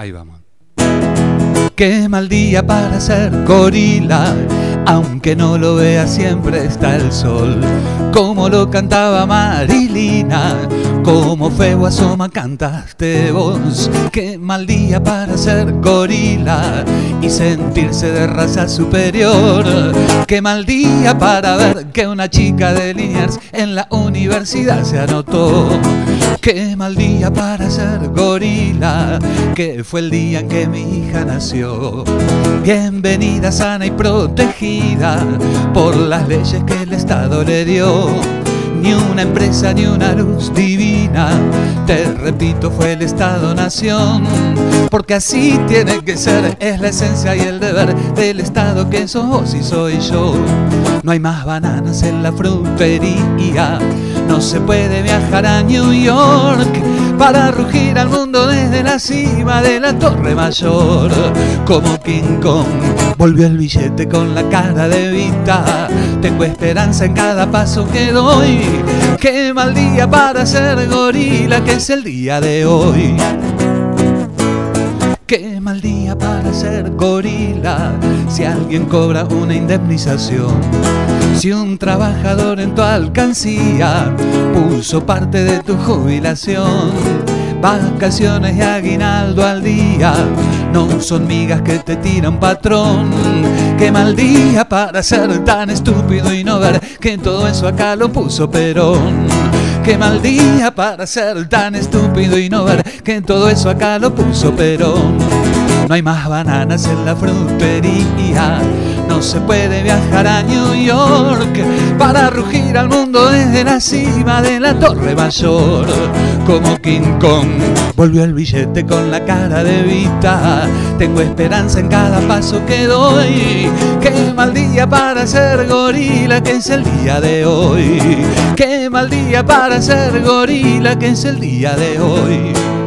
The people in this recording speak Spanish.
Ahí vamos. Qué mal día para ser gorila, aunque no lo vea siempre está el sol. Como lo cantaba Marilina, como feo asoma cantaste vos. Qué mal día para ser gorila y sentirse de raza superior. Qué mal día para ver que una chica de Liniers en la universidad se anotó. Qué mal día para ser gorila, que fue el día en que mi hija nació. Bienvenida, sana y protegida por las leyes que el Estado le dio. Ni una empresa ni una luz divina, te repito, fue el Estado-Nación. Porque así tiene que ser, es la esencia y el deber del Estado que sos soy yo. No hay más bananas en la frutería, no se puede viajar a New York para rugir al mundo la cima de la Torre Mayor. Como King Kong volvió el billete con la cara de Vita. Tengo esperanza en cada paso que doy. Qué mal día para ser gorila, que es el día de hoy. Qué mal día para ser gorila si alguien cobra una indemnización. Si un trabajador en tu alcancía puso parte de tu jubilación. Vacaciones y aguinaldo al día no son migas que te tira un patrón. Qué mal día para ser tan estúpido y no ver que todo eso acá lo puso Perón. Qué mal día para ser tan estúpido y no ver que todo eso acá lo puso Perón. No hay más bananas en la frutería, se puede viajar a New York para rugir al mundo desde la cima de la Torre Mayor. Como King Kong volvió el billete con la cara de Vita. Tengo esperanza en cada paso que doy. Qué mal día para ser gorila, que es el día de hoy. Qué mal día para ser gorila, que es el día de hoy.